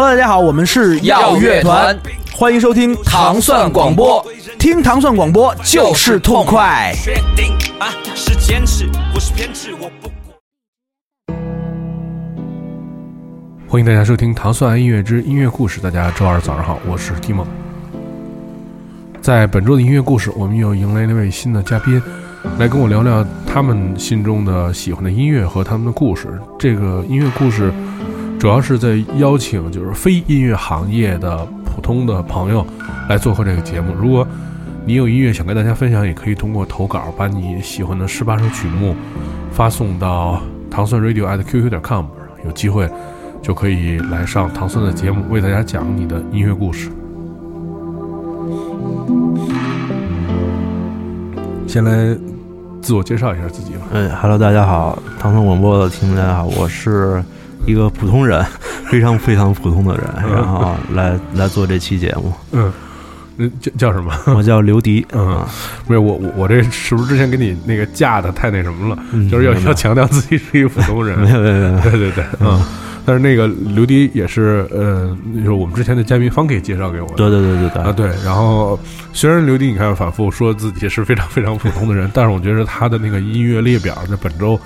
Hello，大家好，我们是耀乐团，欢迎收听糖蒜广播，听糖蒜广播就是痛快。确定啊，是坚持，不是偏执，我不。欢迎大家收听《糖蒜音乐之音乐故事》。大家周二早上好，我是 Timo。在本周的音乐故事，我们又迎来了一位新的嘉宾，来跟我聊聊他们心中的喜欢的音乐和他们的故事。这个音乐故事主要是在邀请就是非音乐行业的普通的朋友来做客这个节目。如果你有音乐想跟大家分享，也可以通过投稿把你喜欢的十八首曲目发送到糖蒜 radio at qq 点 com，有机会。就可以来上唐僧的节目，为大家讲你的音乐故事。先来自我介绍一下自己吧。嗯哈喽，大家好，唐僧广播的听众大家好，我是一个普通人，非常非常普通的人，然后来来做这期节目。嗯，叫叫什么？我叫刘迪。嗯，不是我我我这是不是之前给你那个架的太那什么了？就是要要强调自己是一个普通人。没有没有没有，对对对，嗯。但是那个刘迪也是，呃，就是我们之前的嘉宾方给介绍给我的。对对对对对啊对。然后虽然刘迪你看反复说自己是非常非常普通的人，但是我觉得他的那个音乐列表在本周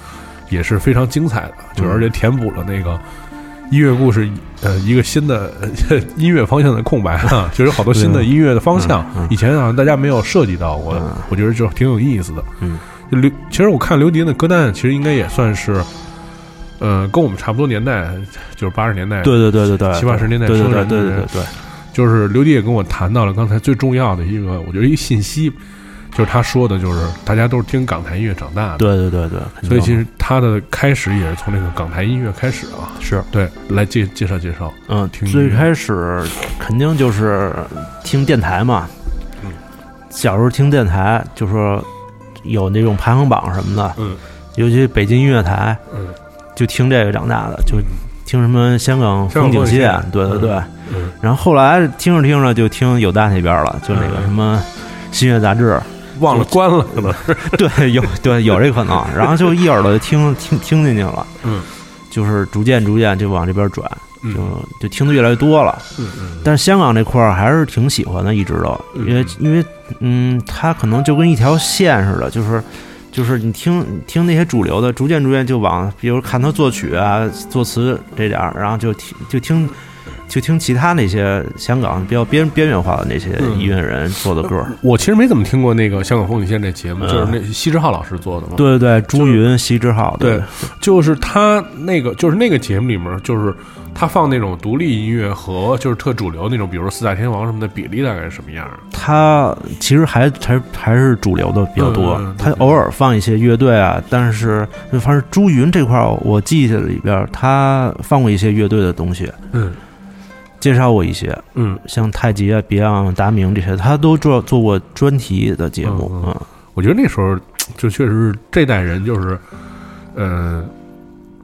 也是非常精彩的，就而且填补了那个音乐故事呃一个新的 音乐方向的空白啊，就有好多新的音乐的方向，以前好像大家没有涉及到过，我觉得就挺有意思的。嗯，刘其实我看刘迪的歌单，其实应该也算是。呃，跟我们差不多年代，就是八十年代，对对对对对，七八十年代生人，对对对对，就是刘迪也跟我谈到了刚才最重要的一个，我觉得一个信息，就是他说的，就是大家都是听港台音乐长大的，对对对对，所以其实他的开始也是从那个港台音乐开始啊，是。对，来介介绍介绍，嗯，听最开始肯定就是听电台嘛，嗯，小时候听电台，就说有那种排行榜什么的，嗯，尤其北京音乐台，嗯。就听这个长大的，就听什么香港风景线，对对对。然后后来听着听着就听有大那边了，就那个什么新月杂志，忘了关了可能是。对，有对有这可能。然后就一耳朵就听听听进去了，嗯，就是逐渐逐渐就往这边转，就就听的越来越多了。嗯嗯。但是香港这块儿还是挺喜欢的，一直都，因为因为嗯，它可能就跟一条线似的，就是。就是你听听那些主流的，逐渐逐渐就往，比如看他作曲啊、作词这点儿，然后就听就听就听其他那些香港比较边边缘化的那些音乐人做的歌。我其实没怎么听过那个《香港风景线》这节目，就是那西之浩老师做的嘛。对对对，朱云、西之浩，对，就是他那个就是那个节目里面就是。他放那种独立音乐和就是特主流那种，比如四大天王什么的比例大概是什么样？他其实还还还是主流的比较多。他偶尔放一些乐队啊，但是反正朱云这块儿，我记下里边他放过一些乐队的东西，嗯，介绍过一些，嗯，像太极啊、Beyond、达明这些，他都做做过专题的节目。嗯，我觉得那时候就确实是这代人就是，嗯。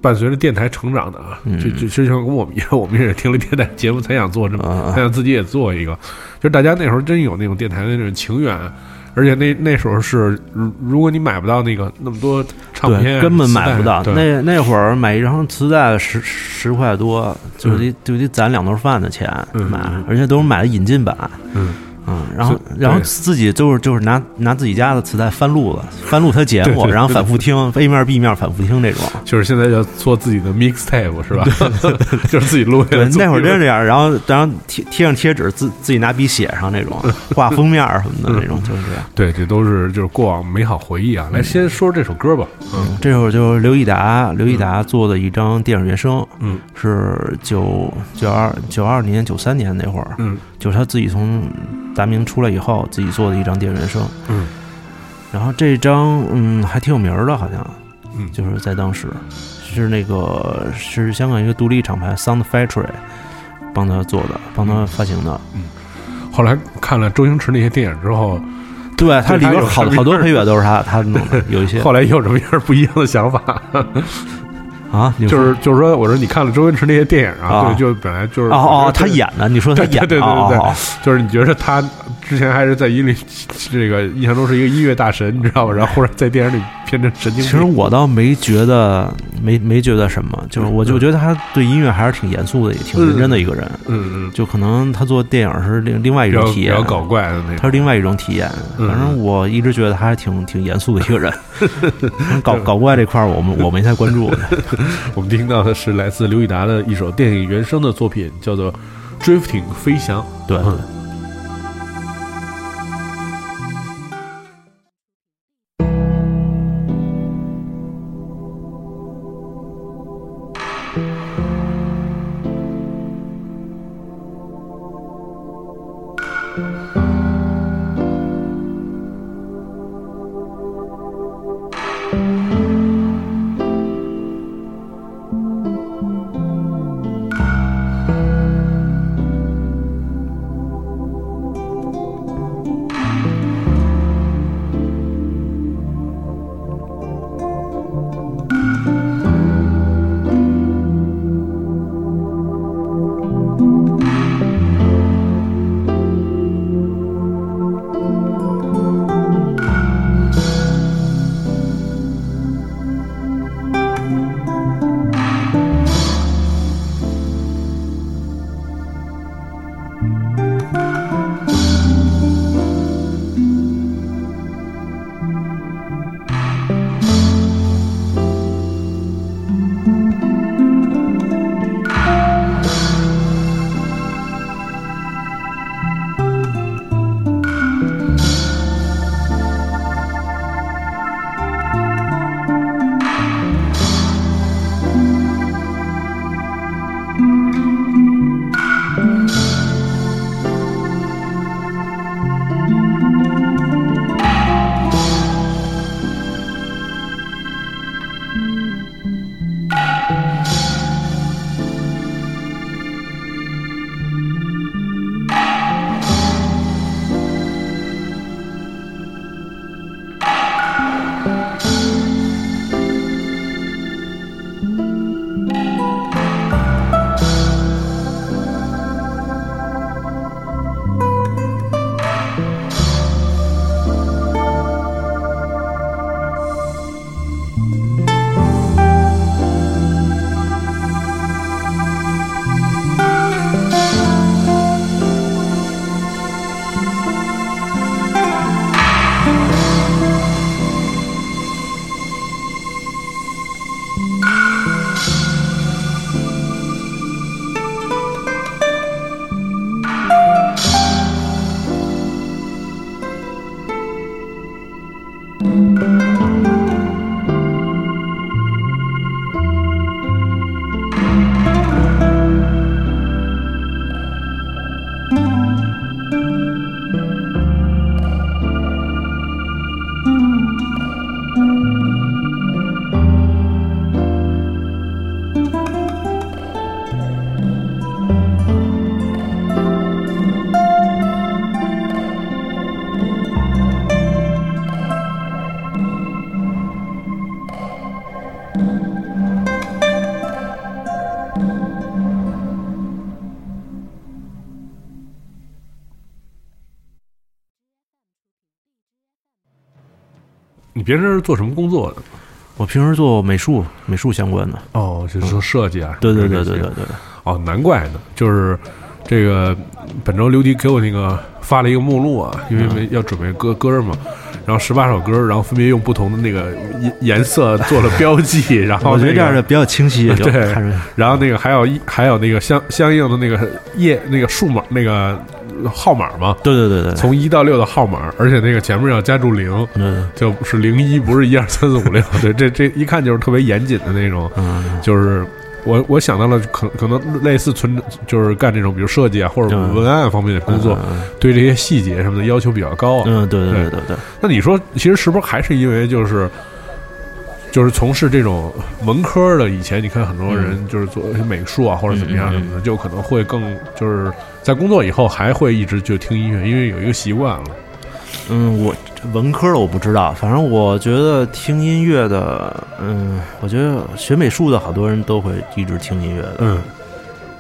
伴随着电台成长的啊，就就就像跟我们一样，我们也是听了电台节目才想做这么，才想自己也做一个。就是大家那时候真有那种电台的那种情缘，而且那那时候是，如果你买不到那个那么多唱片，根本买不到。那那会儿买一张磁带十十块多，就得就得攒两顿饭的钱买，而且都是买的引进版。嗯。嗯，然后然后自己就是就是拿拿自己家的磁带翻录了，翻录他节目，然后反复听 A 面 B 面反复听这种，就是现在要做自己的 mixtape 是吧？就是自己录。对，那会儿真是这样，然后然后贴贴上贴纸，自自己拿笔写上那种，画封面什么的那种，就是这样。对，这都是就是过往美好回忆啊。来，先说说这首歌吧。嗯，这首就是刘益达刘益达做的一张电影原声。嗯，是九九二九二年九三年那会儿。嗯，就是他自己从。达明出来以后，自己做的一张电影原声，嗯，然后这张嗯还挺有名的，好像，嗯，就是在当时是那个是香港一个独立厂牌 Sound Factory 帮他做的，帮他发行的，嗯，后来看了周星驰那些电影之后，对他里边好好多配乐都是他他弄的，有一些 后来有什么样不一样的想法？啊，你就是就是说，我说你看了周星驰那些电影啊，啊对，就本来就是哦哦，他演的，你说他演的，对对对对哦哦哦 就是你觉得他之前还是在音里这个印象中是一个音乐大神，你知道吧？然后忽然在电影里变成神经其实。我倒没觉得，没没觉得什么，就是我就觉得他对音乐还是挺严肃的，也挺认真的一个人。嗯嗯，就可能他做电影是另另外一种体验比较，搞怪的那种。他是另外一种体验。嗯反正我一直觉得他还挺挺严肃的一个人。搞搞怪这块儿，我们我没太关注。我们听到的是来自刘以达的一首电影原声的作品，叫做《Drifting 飞翔》。对，嗯平时是做什么工作的？我平时做美术美术相关的。哦，就是说设计啊。对对对对对对对。哦，难怪呢，就是这个本周刘迪给我那个发了一个目录啊，因为没要准备歌歌嘛，然后十八首歌，然后分别用不同的那个颜颜色做了标记，然后、那个、我觉得这样的比较清晰，对然后那个还有一还有那个相相应的那个页那个数码那个号码嘛，对对对对，从一到六的号码，而且那个前面要加注零，嗯就是零一，不是一二三四五六。对，这这一看就是特别严谨的那种，嗯就是我我想到了可可能类似存就是干这种比如设计啊或者嗯文案方面的工作，嗯对这些细节什么的要求比较高啊。嗯，对对对对。对对，那你说，其实是不是还是因为就是就是从事这种文科的？以前你看很多人就是做美术啊，或者怎么样什么的，就可能会更就是在工作以后还会一直就听音乐，因为有一个习惯了。嗯，我文科的我不知道，反正我觉得听音乐的，嗯，我觉得学美术的好多人都会一直听音乐的，嗯。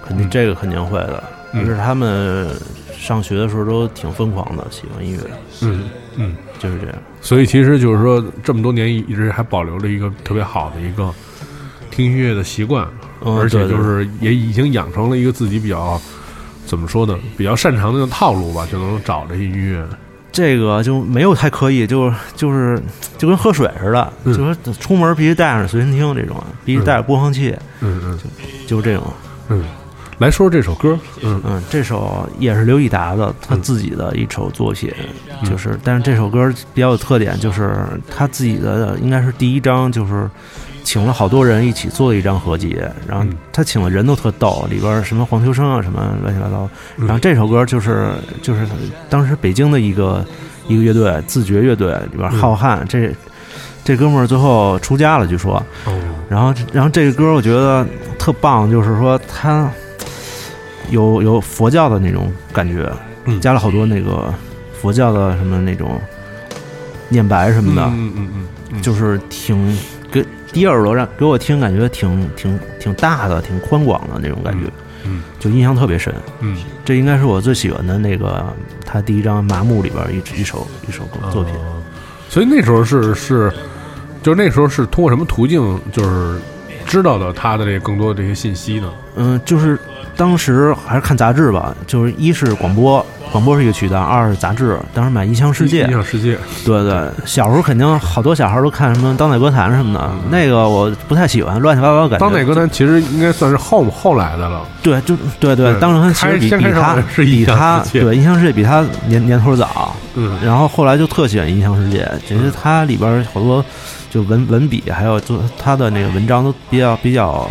肯定这个肯定会的，嗯。就是他们上学的时候都挺疯狂的，喜欢音乐，嗯嗯，就是这样。所以其实就是说，这么多年一直还保留着一个特别好的一个听音乐的习惯，嗯而且就是也已经养成了一个自己比较怎么说呢，比较擅长的套路吧，就能找这些音乐。这个就没有太刻意，就就是就跟喝水似的，嗯就说出门必须带上随身听这种，必须带着播放器，嗯嗯就就这种。嗯，来说说这首歌，嗯。嗯，这首也是刘以达的他自己的一首作品，嗯。就是但是这首歌比较有特点，就是他自己的应该是第一张，就是请了好多人一起做的一张合集，然后嗯。他请的人都特逗，里边什么黄秋生啊什么乱七八糟，嗯。然后这首歌就是就是当时北京的一个一个乐队自觉乐队里边嗯。浩瀚这。这哥们儿最后出家了，据说。哦，然后，然后这个歌我觉得特棒，就是说它有有佛教的那种感觉，嗯加了好多那个佛教的什么那种念白什么的，嗯嗯嗯嗯，就是挺给第一耳朵让给我听，感觉挺挺挺大的，挺宽广的那种感觉，嗯就印象特别深。嗯这应该是我最喜欢的那个他第一张《麻木》里边一一首一首歌作品。哦所以那时候是是，就是那时候是通过什么途径，就是知道的他的这个更多的这些信息呢？嗯，就是当时还是看杂志吧，就是一是广播，广播是一个渠道；二是杂志，当时买《音像世界印》。象世界，对对，小时候肯定好多小孩都看什么当代歌坛什么的，那个我不太喜欢，乱七八糟感觉。当代歌坛其实应该算是后后来的了。对，就对对，当时其实比比他比他对《音像世界》比他年年头早，嗯然后后来就特喜欢《音像世界》，其实它里边好多就文文笔，还有就他的那个文章都比较比较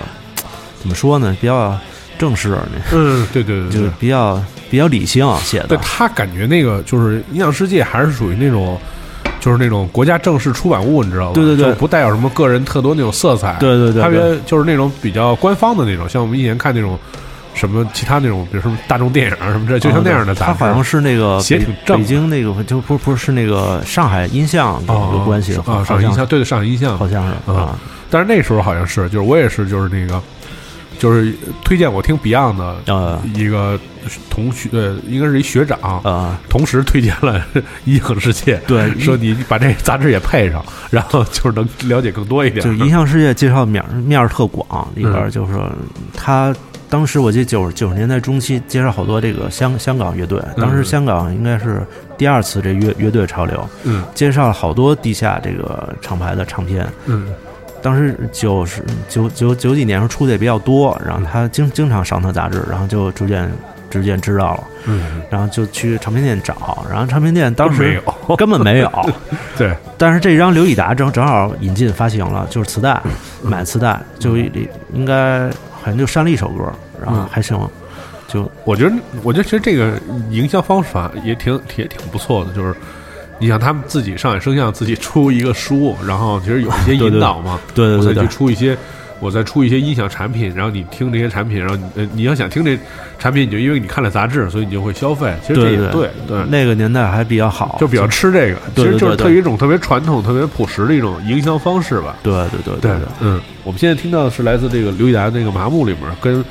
怎么说呢，比较正式，那嗯，对对对就是。比较比较理性写的。对他感觉那个就是《音像世界》还是属于那种，就是那种国家正式出版物，你知道吧？对对对就不带有什么个人特多那种色彩。对对对特对别就是那种比较官方的那种，像我们以前看那种什么其他那种，比如什么大众电影啊什么这，就像那样的杂志。他好像是那个北写挺正北京那个就不不是那个上海音像有关系，啊，上海音像，对对，上海音像好像是啊啊，但是那时候好像是，就是我也是，就是那个，就是推荐我听 Beyond 的呃一个同学，呃，应该是一学长，呃，同时推荐了《音响世界》，对说你把这杂志也配上，然后就是能了解更多一点。就音像世界介绍面儿面儿特广，里边儿就是说他当时我记得九九十年代中期介绍好多这个香香港乐队，当时嗯香港应该是第二次这乐乐队潮流，嗯。介绍了好多地下这个厂牌的唱片。嗯当时九十九九九几年时候出的也比较多，然后他经经常上他杂志，然后就逐渐逐渐知道了，嗯，然后就去唱片店找，然后唱片店当没时有，根本没有，对，但是这张刘以达正正好引进发行了，就是磁带，买磁带就应该好像就删了一首歌，然后嗯还行，就我觉得，我觉得其实这个营销方法也挺也挺不错的，就是你想他们自己上海声像自己出一个书，然后其实有一些引导嘛，我再对对对。对去出一些，我再出一些音响产品，然后你听这些产品，然后你呃你要想听这产品，你就因为你看了杂志，所以你就会消费，其实这也对对对。那个年代还比较好，就比较吃这个，其实就是特一种特别传统、特别朴实的一种营销方式吧。对对对对对，嗯，我们现在听到的是来自这个刘以达那个《麻木》里面，跟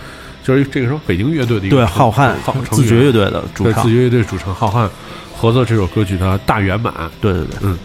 就是这个时候北京乐队的一个对成浩瀚成自觉乐队的主唱对自，觉乐队主唱浩瀚合作这首歌曲的《大圆满》。对对对，嗯。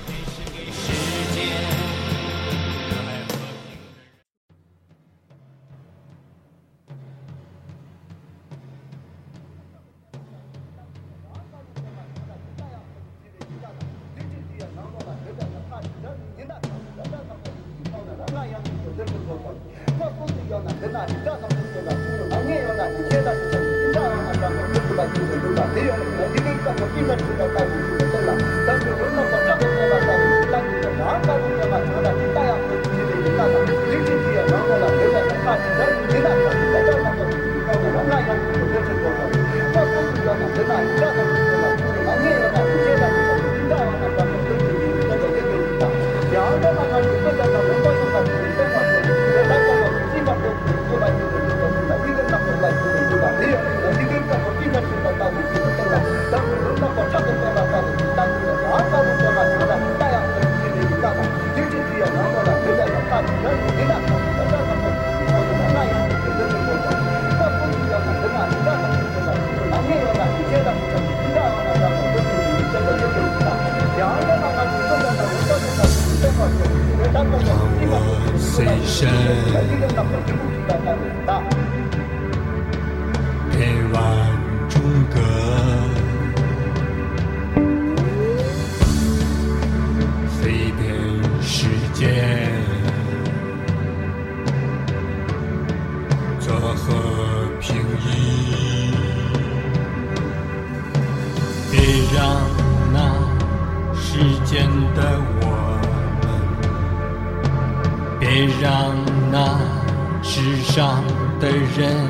上的人，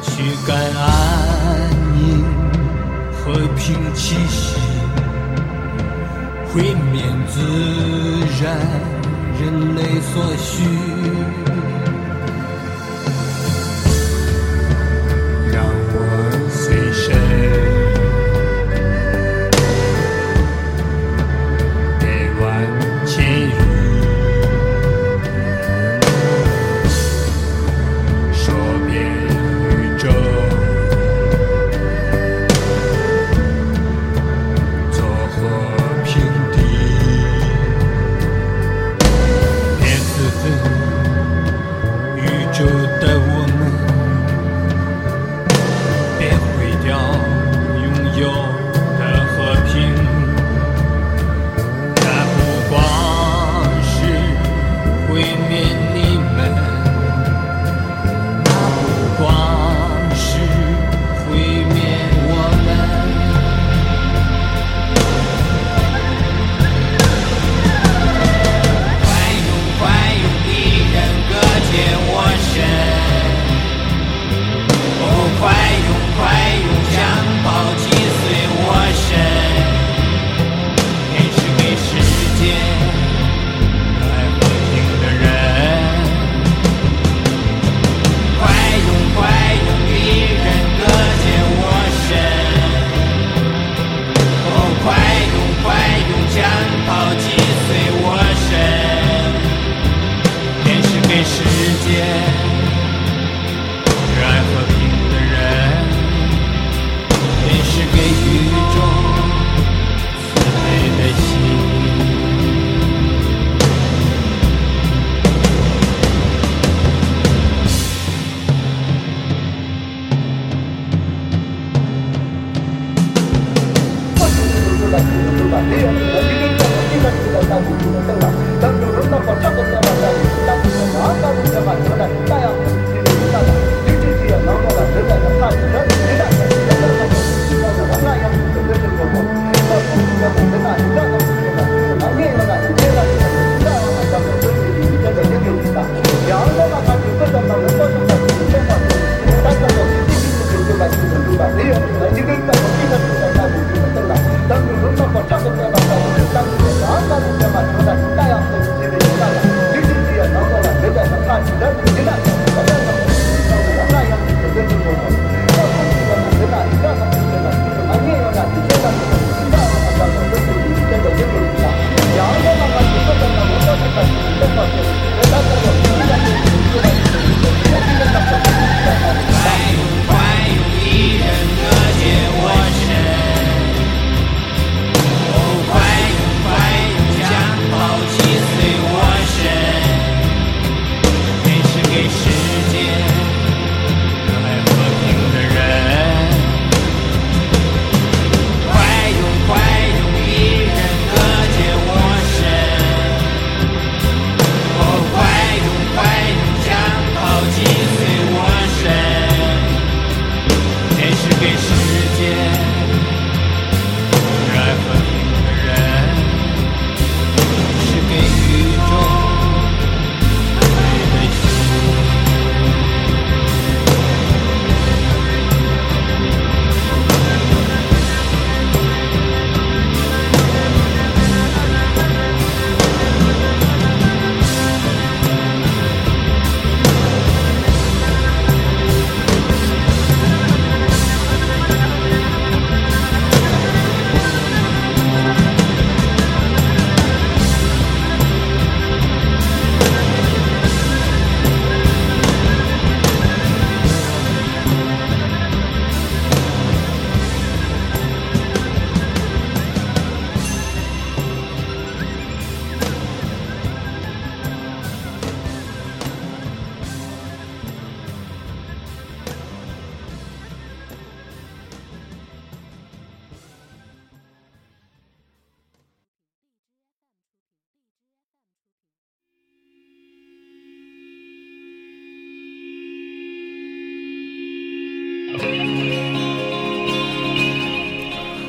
驱赶安宁和平气息，毁灭自然人类所需。Nunca cortamos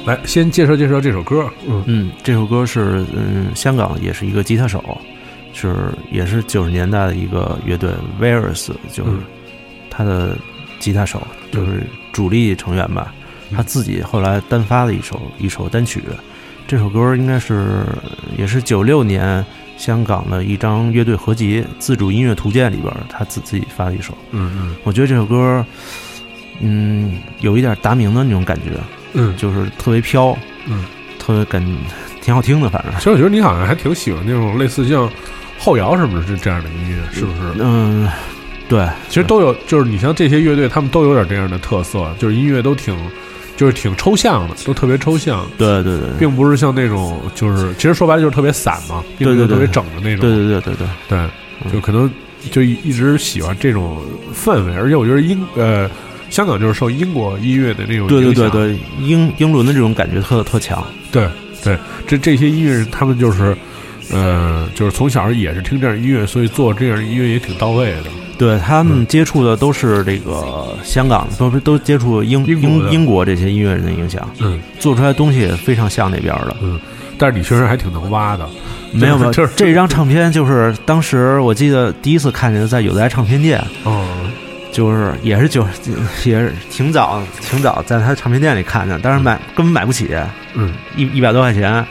来先介绍介绍这首歌。嗯。嗯，这首歌是嗯，香港也是一个吉他手，是也是九十年代的一个乐队 Virus，就是嗯。他的吉他手，就是主力成员吧。他自己后来单发的一首一首单曲，这首歌应该是也是九六年香港的一张乐队合集《自主音乐图鉴》里边他自自己发的一首。嗯嗯。我觉得这首歌，嗯，有一点达明的那种感觉，嗯，就是特别飘，嗯，特别感挺好听的，反正。其实我觉得你好像还挺喜欢那种类似像后摇什么的这样的音乐，是不是？嗯，对，其实都有，就是你像这些乐队，他们都有点这样的特色，就是音乐都挺，就是挺抽象的，都特别抽象，对对对，并不是像那种就是其实说白了就是特别散嘛，并不是特别整的那种，对对对对对，对，就可能就一一直喜欢这种氛围，而且我觉得英呃香港就是受英国音乐的那种对对对对，英英伦的这种感觉特特强，对对，这这些音乐人他们就是呃就是从小也是听这样音乐，所以做这样音乐也挺到位的。对他们嗯。接触的都是这个香港，都是都接触英英英英国这些音乐人的影响，嗯。做出来的东西也非常像那边的。嗯，但是你确实还挺能挖的。没有没有，就是这张唱片就是当时我记得第一次看见在有台唱片店，哦，就是也是九也是挺早挺早在他唱片店里看见，但是买根本买不起，嗯一一百多块钱。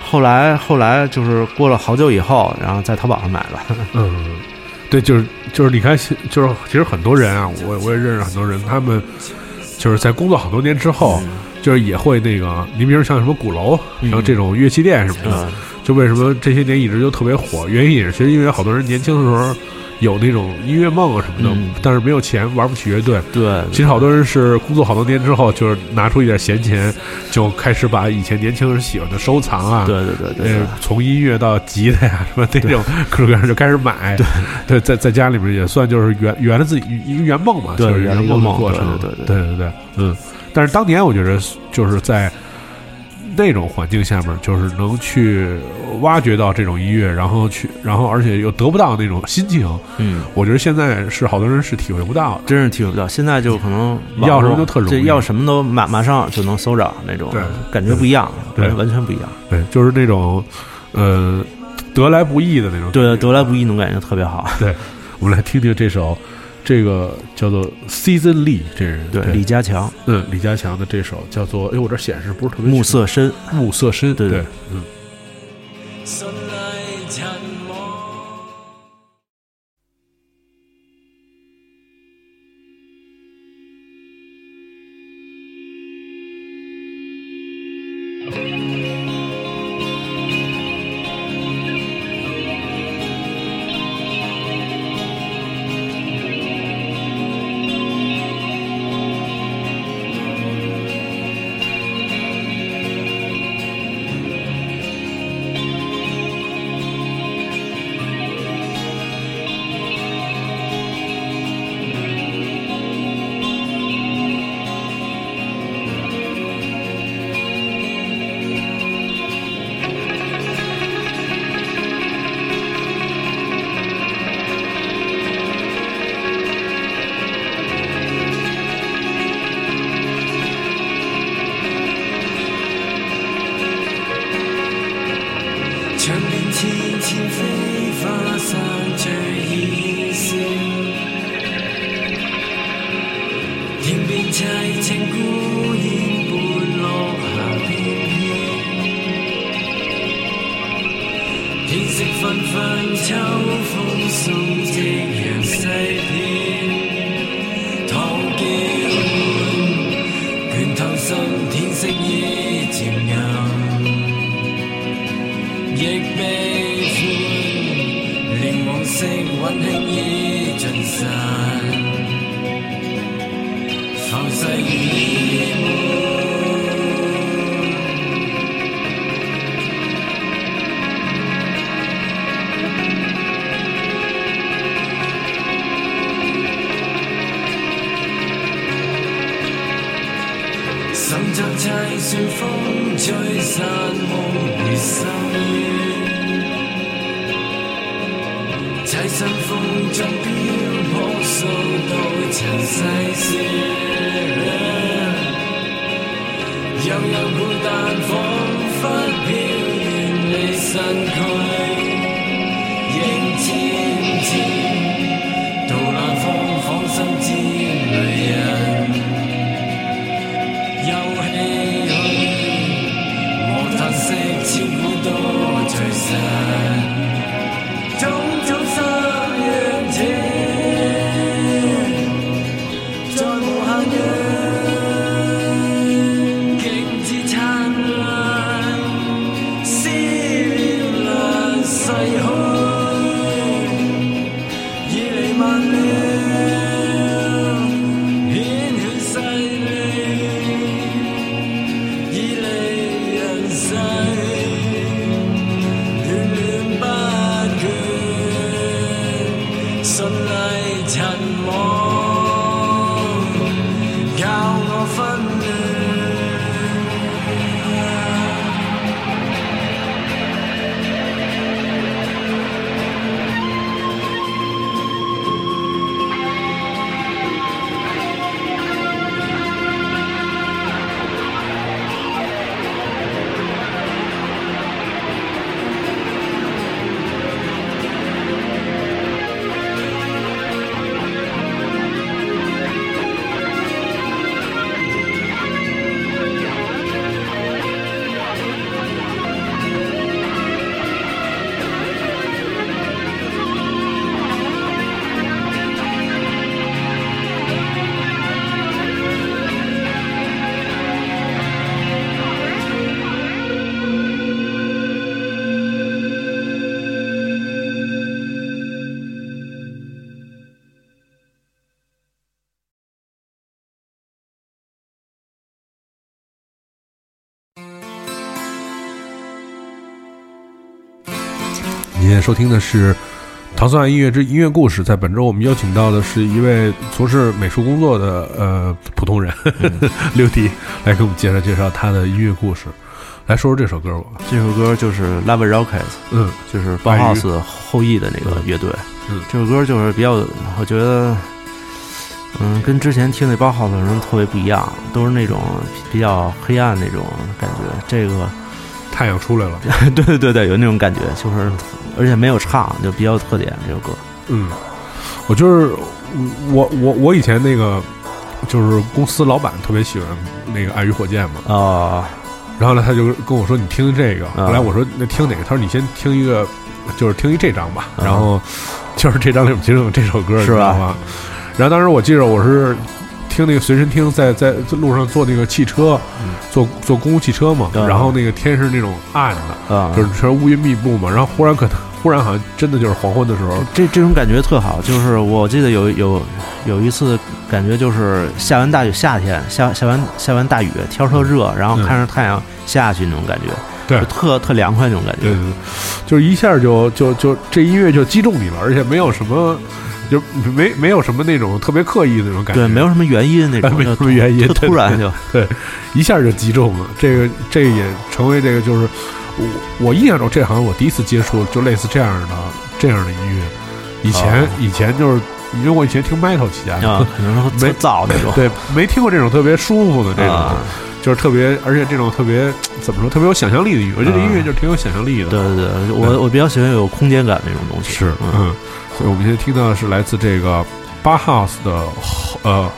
后来后来就是过了好久以后，然后在淘宝上买了。嗯，对，就是就是你看，就是其实很多人啊，我我也认识很多人，他们就是在工作好多年之后，就是也会那个，你比如像什么鼓楼，嗯然后这种乐器店什么的，嗯就为什么这些年一直就特别火，原因也是其实因为好多人年轻的时候有那种音乐梦啊什么的，嗯。但是没有钱玩不起乐队。对，其实好多人是工作好多年之后，就是拿出一点闲钱，就开始把以前年轻人喜欢的收藏啊，对对对对呃，从音乐到吉他呀什么那种各种各样就开始买，对。对，在在家里面也算就是圆圆了自己一个圆梦嘛，就是圆了梦过程，对对对。对对对，嗯。但是当年我觉得就是在那种环境下面，就是能去挖掘到这种音乐，然后去，然后而且又得不到那种心情，嗯，我觉得现在是好多人是体会不到的。真是体会不到。现在就可能要什么络都特容易这要什么都马马上就能搜着那种，对感觉不一样，对完完全不一样。对，就是那种呃得来不易的那种。对，得来不易那种感觉特别好。对，我们来听听这首，这个叫做 Season Lee 这人，对，李家强，嗯李家强的这首叫做，哎，我这显示不是特别暮色深，暮色深，对对对，嗯。信孤煙半落霞翩翩，天色紛紛，秋风送夕陽西邊，堂叫喚，倦透心，天色已渐暗。亦悲歡，連往昔温馨已尽散，现在收听的是《唐宋音乐之音乐故事》。在本周，我们邀请到的是一位从事美术工作的呃普通人刘迪，来给我们介绍介绍他的音乐故事。来说说这首歌吧。这首歌就是 Love Rockets，嗯就是包 House 后裔的那个乐队。嗯这首歌就是比较，我觉得，嗯，跟之前听那包 House 的人特别不一样，都是那种比较黑暗那种感觉。这个，太阳出来了。对对对对，有那种感觉，就是而且没有唱，就比较有特点。这首歌，嗯，我就是我我我以前那个就是公司老板特别喜欢那个爱与火箭嘛，哦，然后呢他就跟我说你听听这个，啊后来我说那听哪个？他说你先听一个，就是听一这张吧，啊然后就是这张里面其中有这首歌，是吧？然后当时我记着我是听那个随身听，在在路上坐那个汽车，坐坐公共汽车嘛，啊然后那个天是那种暗的，啊，就是全是乌云密布嘛，然后忽然可能 忽然好像真的就是黄昏的时候，这这种感觉特好，就是我记得有有有一次感觉就是下完大雨，夏天下下完下完大雨，天儿特热，然后嗯看着太阳下去那种感觉，对。就特特凉快那种感觉。对对对，就是一下就就就这音乐就击中你了，而且没有什么，就没没有什么那种特别刻意的那种感觉，对，没有什么原因那种，没有什么原因突然就对，一下就击中了。这个这个也成为这个就是我我印象中，这好像我第一次接触就类似这样的这样的音乐。以前、哦以前就是因为我以前听 metal 起家的，啊，可能特没早那种。对，没听过这种特别舒服的这种，啊就是特别而且这种特别怎么说特别有想象力的音乐。我觉得音乐啊就是挺有想象力的。对对对，我我比较喜欢有空间感那种东西。是，嗯，嗯，所以我们现在听到的是来自这个巴 house 的后呃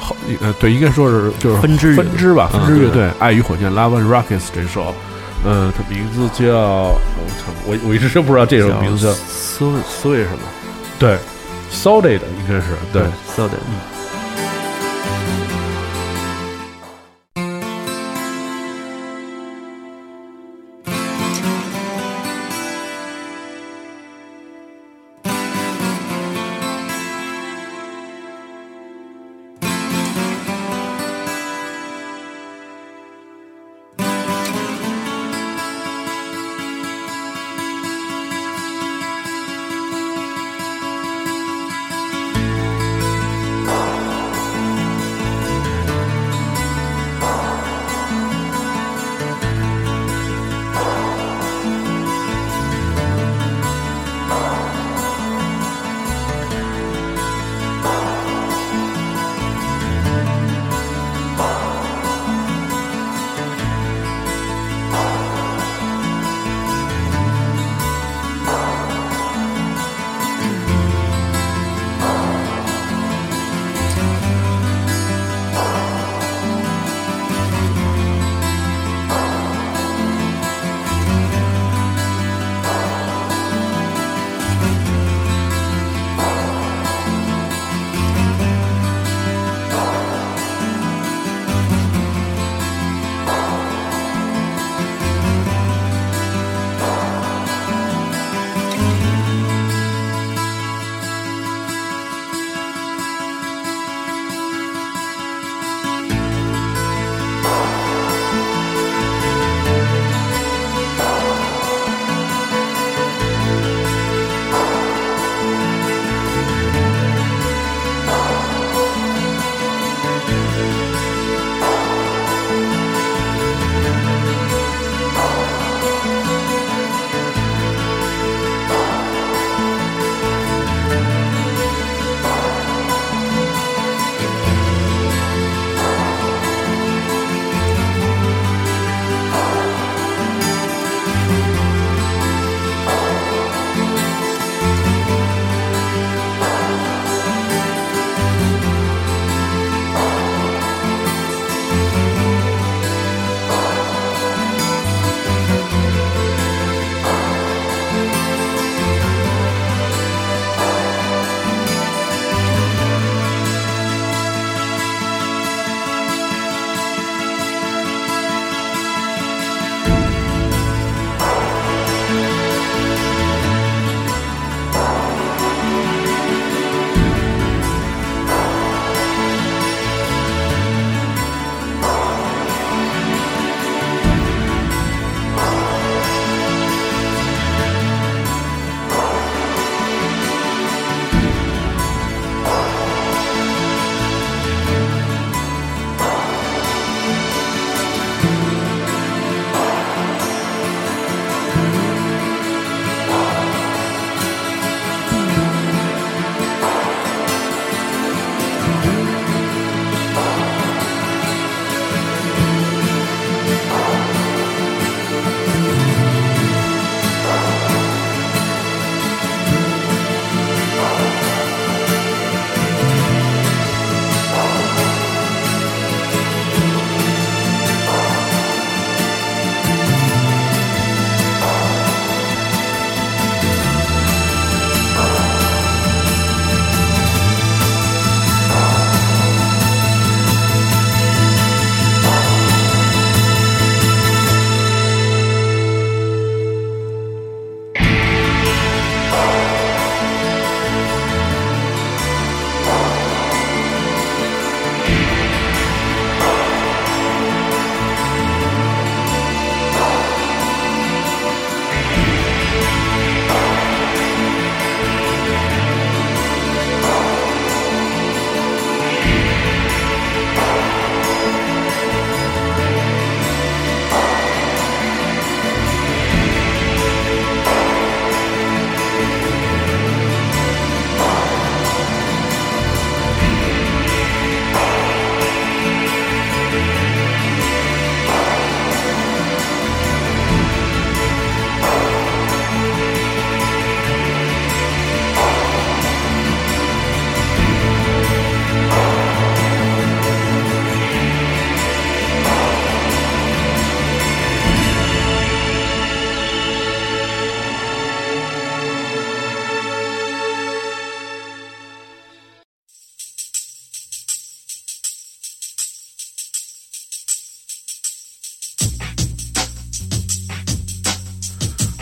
后呃对，应该说是就是分支分支吧，嗯分支乐队爱与火箭 Love and Rockets 这首，嗯，它名字叫我操，我我一直真不知道这首名字叫思思维什么？对 Solid 应该是对。，so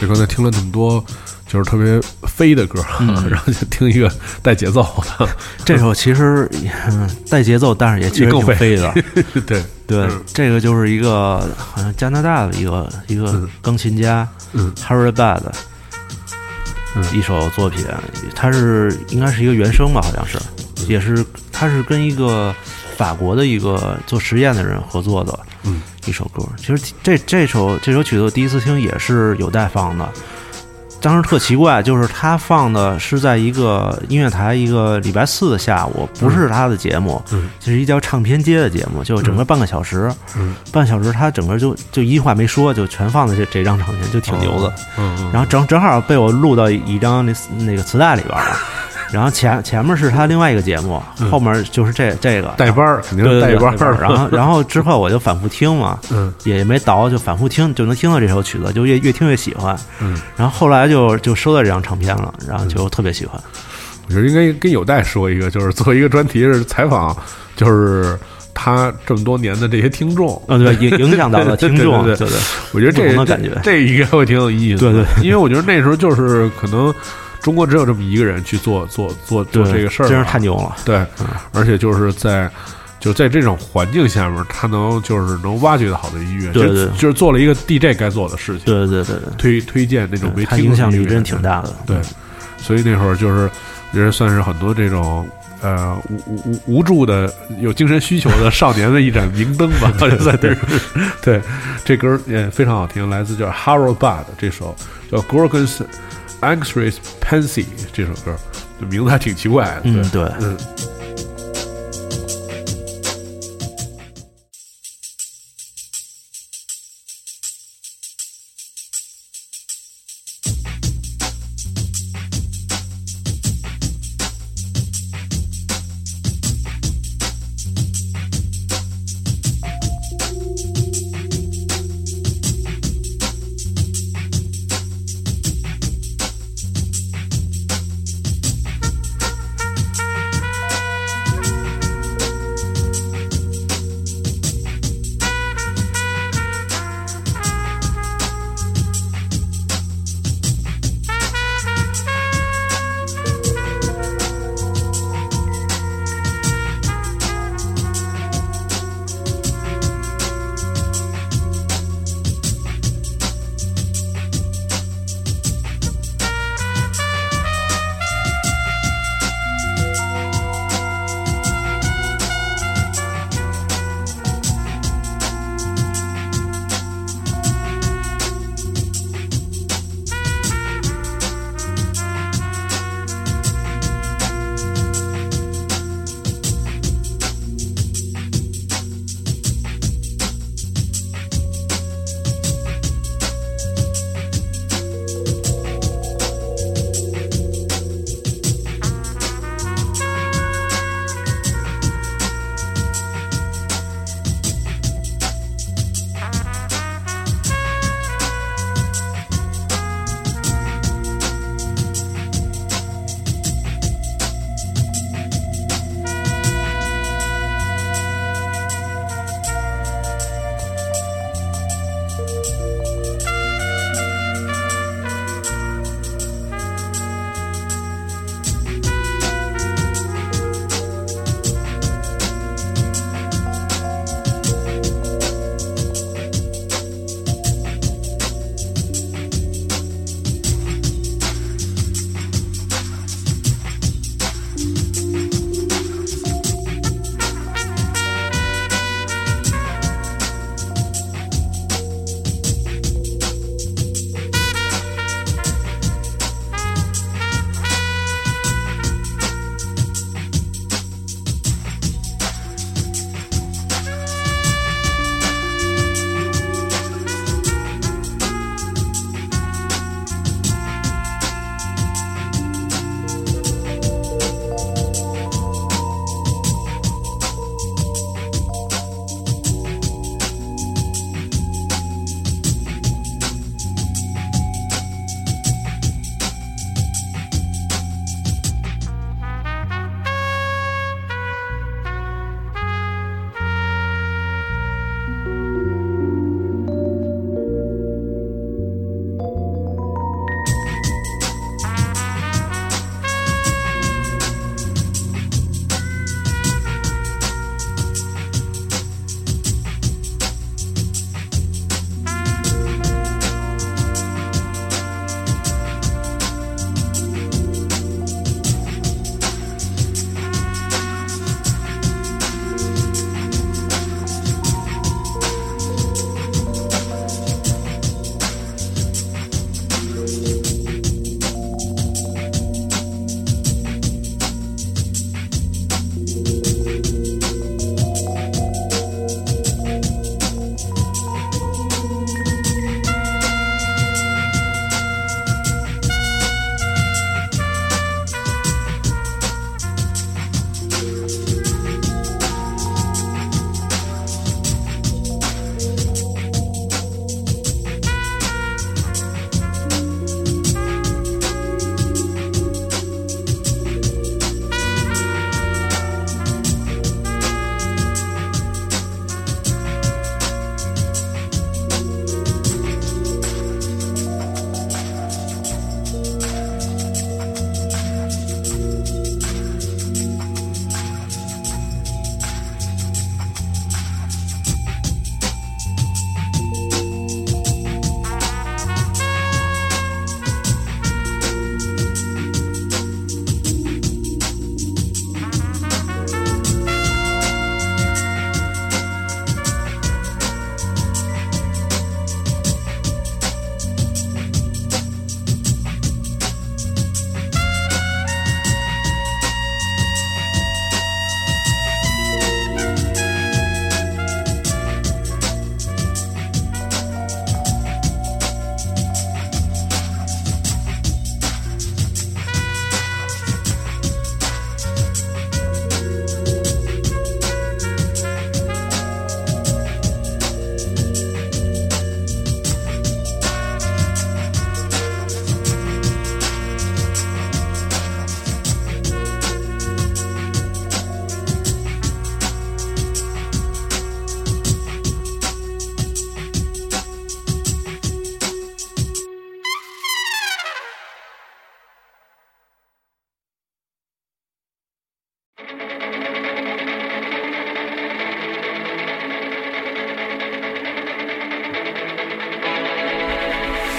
刚才听了那么多，就是特别飞的歌，然后就听一个带节奏的，这首其实嗯带节奏，但是也其实更挺飞。的。对，对，嗯。这个就是一个好像加拿大的一个一个嗯。钢琴家，嗯，Harry Bad，嗯。一首作品，它是应该是一个原声吧，好像是，嗯。也是它是跟一个法国的一个做实验的人合作的，嗯，一首歌。其实这这首这首曲子我第一次听也是有待放的。当时特奇怪，就是他放的是在一个音乐台一个礼拜四的下午，不是他的节目，嗯就是一叫唱片街的节目，就整个半个小时，嗯半小时他整个就就一句话没说，就全放在这这张唱片，就挺牛的。嗯嗯，然后正正好被我录到一张那那个磁带里边了，然后前前面是他另外一个节目，后面就是这这个带班儿肯定是带班儿，然后然后之后我就反复听嘛，嗯也没倒，就反复听，就能听到这首曲子，就越越听越喜欢。嗯，然后后来就就收到这张唱片了，然后就特别喜欢。我觉得应该跟有代说一个，就是做一个专题是采访，就是他这么多年的这些听众，嗯，对，影影响到了听众，对对我觉得这感觉这应该会挺有意思的。对对因为我觉得那时候就是可能中国只有这么一个人去做做做做这个事儿，真是太。牛了。对，而且就是在就在这种环境下面，他能就是能挖掘到好的音乐，就对对就是做了一个 DJ 该做的事情，对对对对推推荐那种没对，他影响力真挺大的。对，所以那会儿就是也是算是很多这种呃无无无无助的有精神需求的少年的一盏明灯吧，就在这儿。对，这歌儿也非常好听，来自叫 Harold Bud 这首叫 Gorgon's Anxious Pansy 这首歌，名字还挺奇怪的。嗯，对，嗯。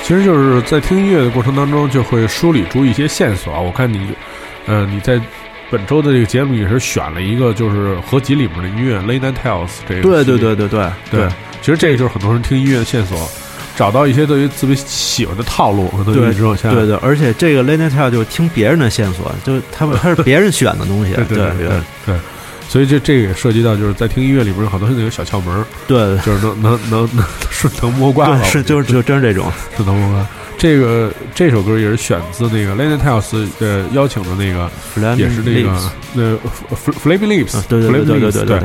其实就是在听音乐的过程当中，就会梳理出一些线索啊。我看你，呃，你在本周的这个节目也是选了一个就是合集里面的音乐《Late Night Tales》这个。对对对对对对，其实这个就是很多人听音乐的线索，找到一些对于自己喜欢的套路，可能对。对对，而且这个 Late Night Tale 就是听别人的线索，就他们他是别人选的东西，对对对对对。所以这这个也涉及到，就是在听音乐里边有好多那个小窍门儿，对，就是能能能能顺藤摸 瓜对，是就是就真是这种。顺藤摸瓜。这个这首歌也是选自那个 Lenny Tales 呃邀请的那个也是那个那 Fl- Flaming Lips，啊对对对对对对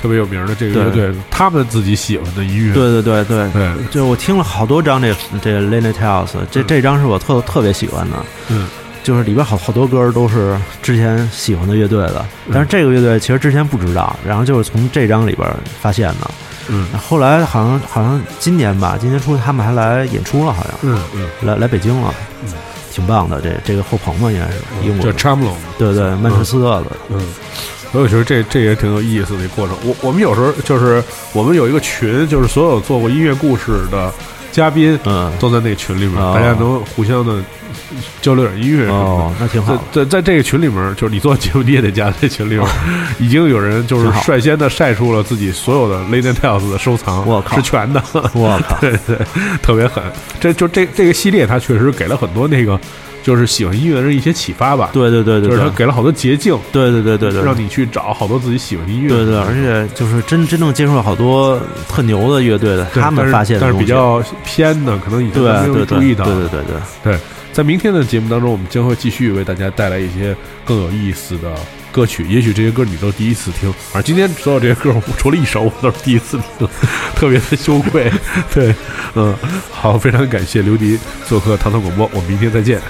特别有名的这个乐队，他们自己喜欢的音乐，对对对对。对，就我听了好多张这这个 Night Tales，这这张是我特特别喜欢的，嗯，就是里边好好多歌都是之前喜欢的乐队的，嗯但是这个乐队其实之前不知道，然后就是从这张里边发现的。嗯后来好像好像今年吧，今年初他们还来演出了，好像嗯嗯，来来北京了，嗯挺棒的。这这个后朋嘛应该是英国叫的，Chamlon，对对，曼彻斯特的，嗯，所以我觉得这这也挺有意思的一个过程。我我们有时候就是我们有一个群，就是所有做过音乐故事的嘉宾嗯，都在那个群里面，哦大家能互相的交流点音乐什么的。哦，那挺好在。在在这个群里面，就是你做节目你也得加这群里面，已经有人就是率先的晒出了自己所有的 Lady Tales 的收藏，我靠是全的，我靠，对对，特别狠。这就这这个系列，它确实给了很多那个就是喜欢音乐的人一些启发吧。对对对对对就是他，给了好多捷径，对对对对对，让你去找好多自己喜欢的音乐。对对，而且就是真真正接触了好多特牛的乐队的，他们发现的东西比较偏的，可能以前对没有注意到。对对对对，对，在明天的节目当中，我们将会继续为大家带来一些更有意思的歌曲。也许这些歌你都第一次听，而今天所有这些歌我，除了一首，我都是第一次听，特别的羞愧。对，嗯，好，非常感谢刘迪做客唐唐广播，我们明天再见。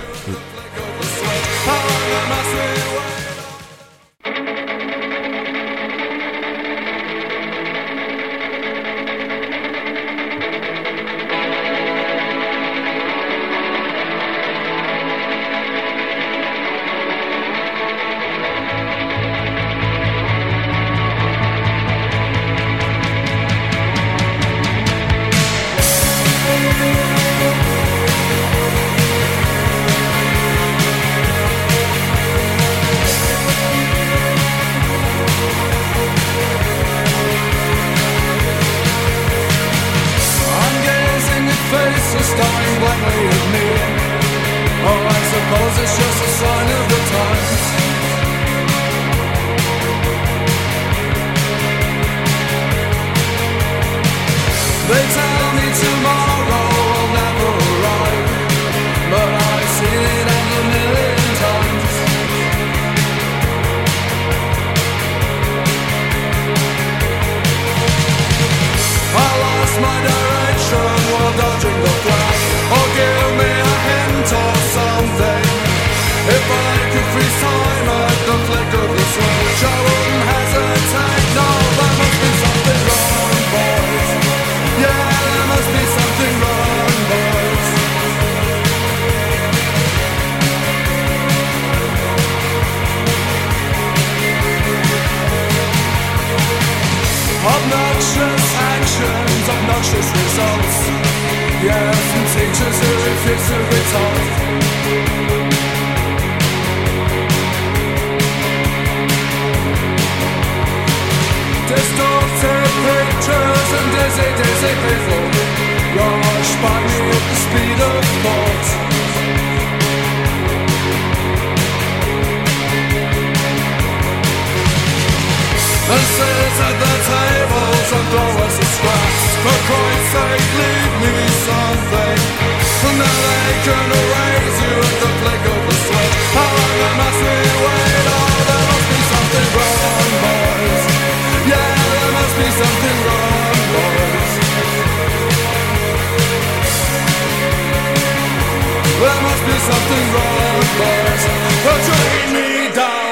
must be something wrong with us. Don't you leave me down?